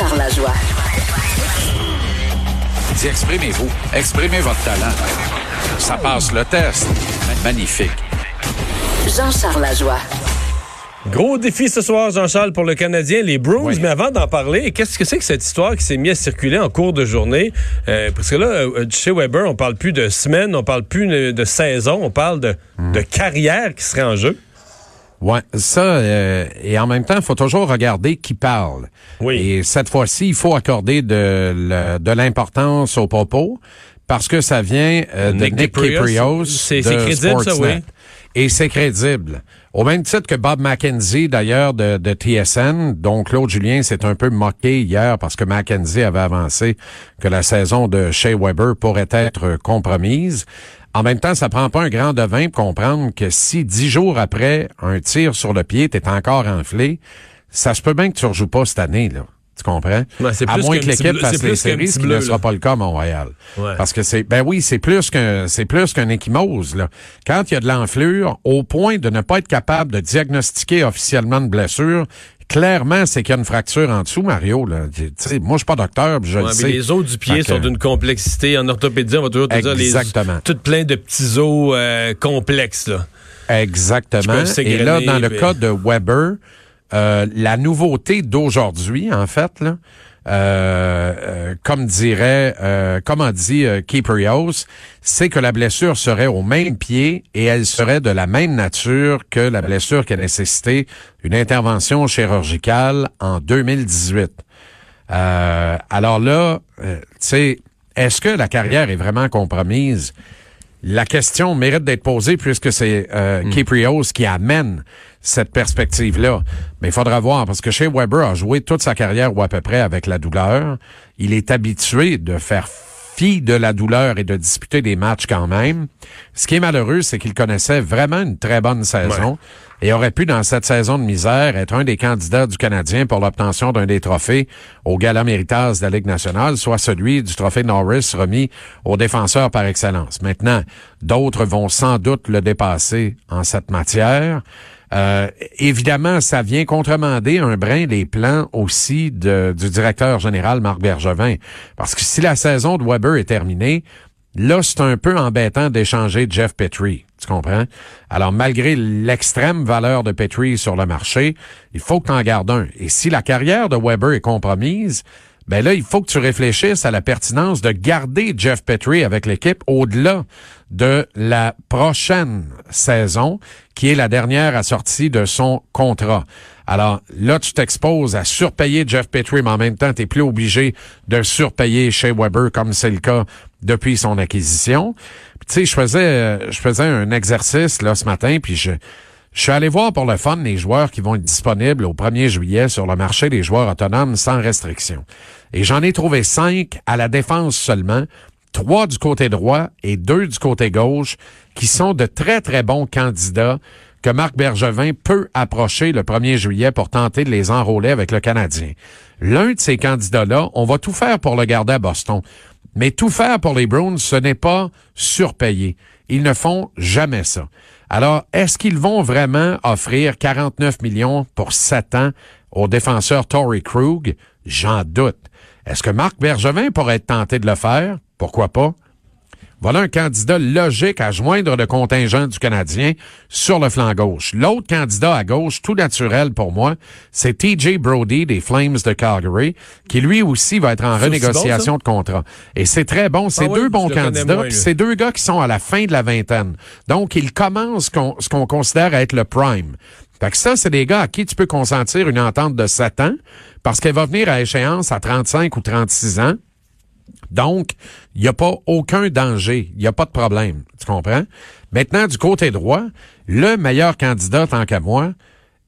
Jean-Charles Lajoie. Dis, exprimez-vous. Exprimez votre talent. Ça passe le test. Magnifique. Jean-Charles Lajoie. Gros défi ce soir, Jean-Charles, pour le Canadien, les Bruins. Mais avant d'en parler, qu'est-ce que c'est que cette histoire qui s'est mise à circuler en cours de journée? Euh, parce que là, euh, chez Weber, on parle plus de semaine, on parle plus de saison, on parle de, de carrière qui serait en jeu. Ouais, ça euh, et en même temps, il faut toujours regarder qui parle. Oui. Et cette fois-ci, il faut accorder de, de l'importance aux propos parce que ça vient euh, de Nick. C'est crédible, ça, oui. Et c'est crédible. Au même titre que Bob McKenzie, d'ailleurs, de, de TSN, dont Claude Julien s'est un peu moqué hier parce que McKenzie avait avancé que la saison de Shea Weber pourrait être compromise. En même temps, ça prend pas un grand devin pour comprendre que si dix jours après un tir sur le pied, t'es encore enflé, ça se peut bien que tu rejoues pas cette année, là. Tu comprends? à moins que l'équipe fasse les séries, ce qui ne sera pas le cas à Montréal. Parce que c'est, ben oui, c'est plus qu'un, c'est plus qu'un échymose, là. Quand il y a de l'enflure, au point de ne pas être capable de diagnostiquer officiellement une blessure, clairement, c'est qu'il y a une fracture en dessous, Mario. Là. moi, je suis pas docteur, je le sais. Les os du pied sont d'une complexité. En orthopédie, on va toujours te dire les tout plein de petits os euh, complexes. Là. Exactement. Et là, dans le cas de Weber, euh, la nouveauté d'aujourd'hui, en fait, là, euh, euh, comme dirait, euh, comme on dit Kiprios, c'est que la blessure serait au même pied et elle serait de la même nature que la blessure qui a nécessité une intervention chirurgicale en 2018. alors là, tu sais, est-ce que la carrière est vraiment compromise? La question mérite d'être posée puisque c'est euh, hmm. qui amène cette perspective-là. Mais il faudra voir, parce que chez Weber a joué toute sa carrière ou à peu près avec la douleur. Il est habitué de faire fi de la douleur et de disputer des matchs quand même. Ce qui est malheureux, c'est qu'il connaissait vraiment une très bonne saison et aurait pu, dans cette saison de misère, être un des candidats du Canadien pour l'obtention d'un des trophées au Gala Méritas de la Ligue nationale, soit celui du trophée Norris remis aux défenseurs par excellence. Maintenant, d'autres vont sans doute le dépasser en cette matière. Euh, évidemment, ça vient contremander un brin les plans aussi de, du directeur général Marc Bergevin. Parce que si la saison de Weber est terminée, là, c'est un peu embêtant d'échanger Jeff Petrie. Tu comprends? Alors, malgré l'extrême valeur de Petrie sur le marché, il faut que tu un. Et si la carrière de Weber est compromise, ben là, il faut que tu réfléchisses à la pertinence de garder Jeff Petrie avec l'équipe au-delà de la prochaine saison, qui est la dernière assortie de son contrat. Alors là, tu t'exposes à surpayer Jeff Petrie, mais en même temps, tu n'es plus obligé de surpayer chez Weber comme c'est le cas depuis son acquisition. Tu sais, je faisais, je faisais un exercice là ce matin, puis je je suis allé voir pour le fun les joueurs qui vont être disponibles au 1er juillet sur le marché des joueurs autonomes sans restriction. Et j'en ai trouvé cinq à la défense seulement, trois du côté droit et deux du côté gauche, qui sont de très, très bons candidats que Marc Bergevin peut approcher le 1er juillet pour tenter de les enrôler avec le Canadien. L'un de ces candidats-là, on va tout faire pour le garder à Boston. Mais tout faire pour les Browns, ce n'est pas surpayer. Ils ne font jamais ça. Alors, est-ce qu'ils vont vraiment offrir 49 millions pour 7 ans au défenseur Tory Krug? J'en doute. Est-ce que Marc Bergevin pourrait être tenté de le faire? Pourquoi pas? Voilà un candidat logique à joindre le contingent du Canadien sur le flanc gauche. L'autre candidat à gauche, tout naturel pour moi, c'est TJ Brody des Flames de Calgary, qui lui aussi va être en renégociation de contrat. Et c'est très bon. C'est ah deux bons candidats, puis c'est deux gars qui sont à la fin de la vingtaine. Donc, ils commencent ce qu'on considère être le prime. Fait que ça, c'est des gars à qui tu peux consentir une entente de 7 ans parce qu'elle va venir à échéance à 35 ou 36 ans. Donc, il n'y a pas aucun danger, il n'y a pas de problème. Tu comprends? Maintenant, du côté droit, le meilleur candidat, tant qu'à moi,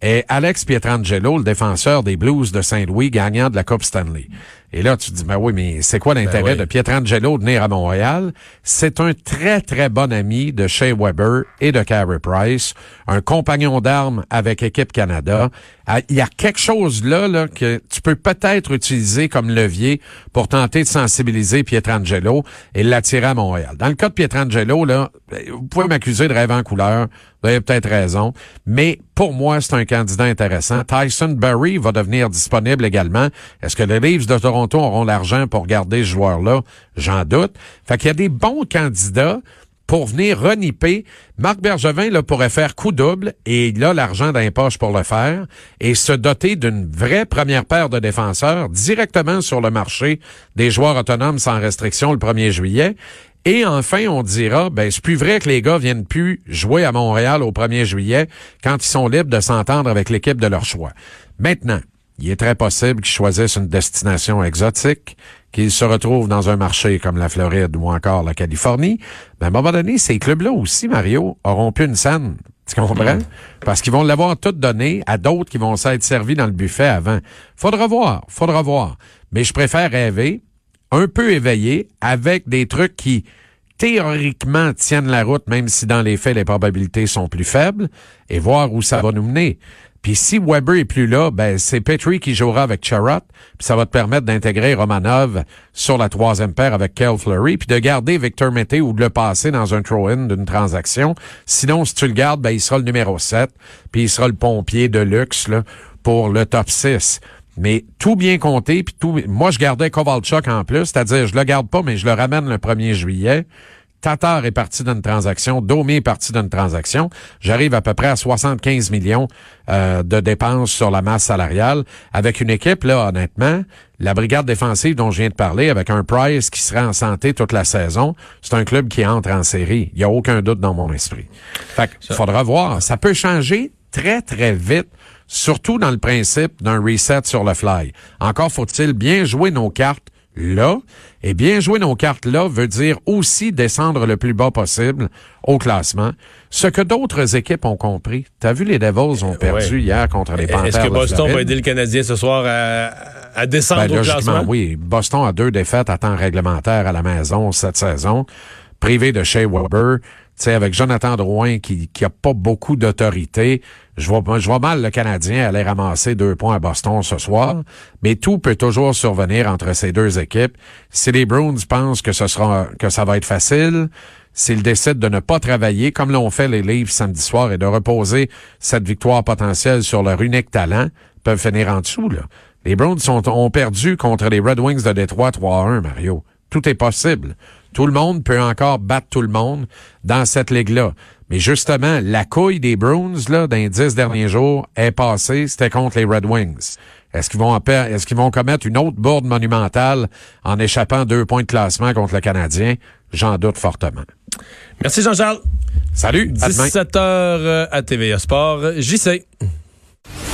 est Alex Pietrangelo, le défenseur des Blues de Saint-Louis, gagnant de la Coupe Stanley. Et là, tu te dis, ben oui, mais c'est quoi l'intérêt ben de Pietrangelo de venir à Montréal? C'est un très, très bon ami de Shea Weber et de Carey Price, un compagnon d'armes avec Équipe Canada. Ah, il y a quelque chose là, là que tu peux peut-être utiliser comme levier pour tenter de sensibiliser Pietrangelo et l'attirer à Montréal. Dans le cas de Pietrangelo, là, vous pouvez m'accuser de rêve en couleur. Vous avez peut-être raison. Mais pour moi, c'est un candidat intéressant. Tyson Berry va devenir disponible également. Est-ce que les Leafs de Toronto auront l'argent pour garder ce joueur-là? J'en doute. Fait qu'il y a des bons candidats pour venir reniper. Marc Bergevin là, pourrait faire coup double et il a l'argent poches pour le faire et se doter d'une vraie première paire de défenseurs directement sur le marché des joueurs autonomes sans restriction le 1er juillet. Et enfin, on dira, ben c'est plus vrai que les gars viennent plus jouer à Montréal au 1er juillet quand ils sont libres de s'entendre avec l'équipe de leur choix. Maintenant, il est très possible qu'ils choisissent une destination exotique, qu'ils se retrouvent dans un marché comme la Floride ou encore la Californie, mais à un moment donné, ces clubs-là aussi, Mario, auront plus une scène. Tu comprends? Mm. Parce qu'ils vont l'avoir tout donné à d'autres qui vont s'être servis dans le buffet avant. Faudra voir, faudra voir. Mais je préfère rêver, un peu éveillé, avec des trucs qui théoriquement tiennent la route, même si dans les faits les probabilités sont plus faibles, et voir où ça va nous mener. Puis si Weber est plus là, ben c'est Petrie qui jouera avec Charrot, puis ça va te permettre d'intégrer Romanov sur la troisième paire avec Kel Fleury, puis de garder Victor Mété ou de le passer dans un throw-in d'une transaction. Sinon, si tu le gardes, ben il sera le numéro 7, puis il sera le pompier de luxe là, pour le top 6. Mais tout bien compté, puis tout. Moi, je gardais Kovalchuk en plus, c'est-à-dire je le garde pas, mais je le ramène le 1er juillet. Tatar est parti d'une transaction, Domi est parti d'une transaction. J'arrive à peu près à 75 millions euh, de dépenses sur la masse salariale avec une équipe, là, honnêtement, la brigade défensive dont je viens de parler, avec un Price qui sera en santé toute la saison, c'est un club qui entre en série. Il n'y a aucun doute dans mon esprit. Fait qu'il faudra voir. Ça peut changer très, très vite surtout dans le principe d'un reset sur le fly. Encore faut-il bien jouer nos cartes là. Et bien jouer nos cartes là veut dire aussi descendre le plus bas possible au classement. Ce que d'autres équipes ont compris. T'as vu, les Devils ont perdu hier contre les Panthers. Est-ce que Boston va aider le Canadien ce soir à, descendre ben, au classement? Oui. Boston a deux défaites à temps réglementaire à la maison cette saison. Privé de Shea Weber. Sais, avec Jonathan Drouin qui, qui a pas beaucoup d'autorité, je vois, je vois mal le Canadien aller ramasser deux points à Boston ce soir, mais tout peut toujours survenir entre ces deux équipes. Si les Bruins pensent que ce sera, que ça va être facile, s'ils décident de ne pas travailler comme l'ont fait les Leafs samedi soir et de reposer cette victoire potentielle sur leur unique talent, peuvent finir en dessous, là. Les Browns sont, ont perdu contre les Red Wings de Détroit 3-1, Mario. Tout est possible. Tout le monde peut encore battre tout le monde dans cette ligue-là. Mais justement, la couille des Bruins, là, dans les dix derniers jours, est passée, c'était contre les Red Wings. Est-ce qu'ils vont est-ce qu'ils vont commettre une autre bourde monumentale en échappant deux points de classement contre le Canadien? J'en doute fortement. Merci Jean-Charles. Salut. 17h à TVA Sport. JC.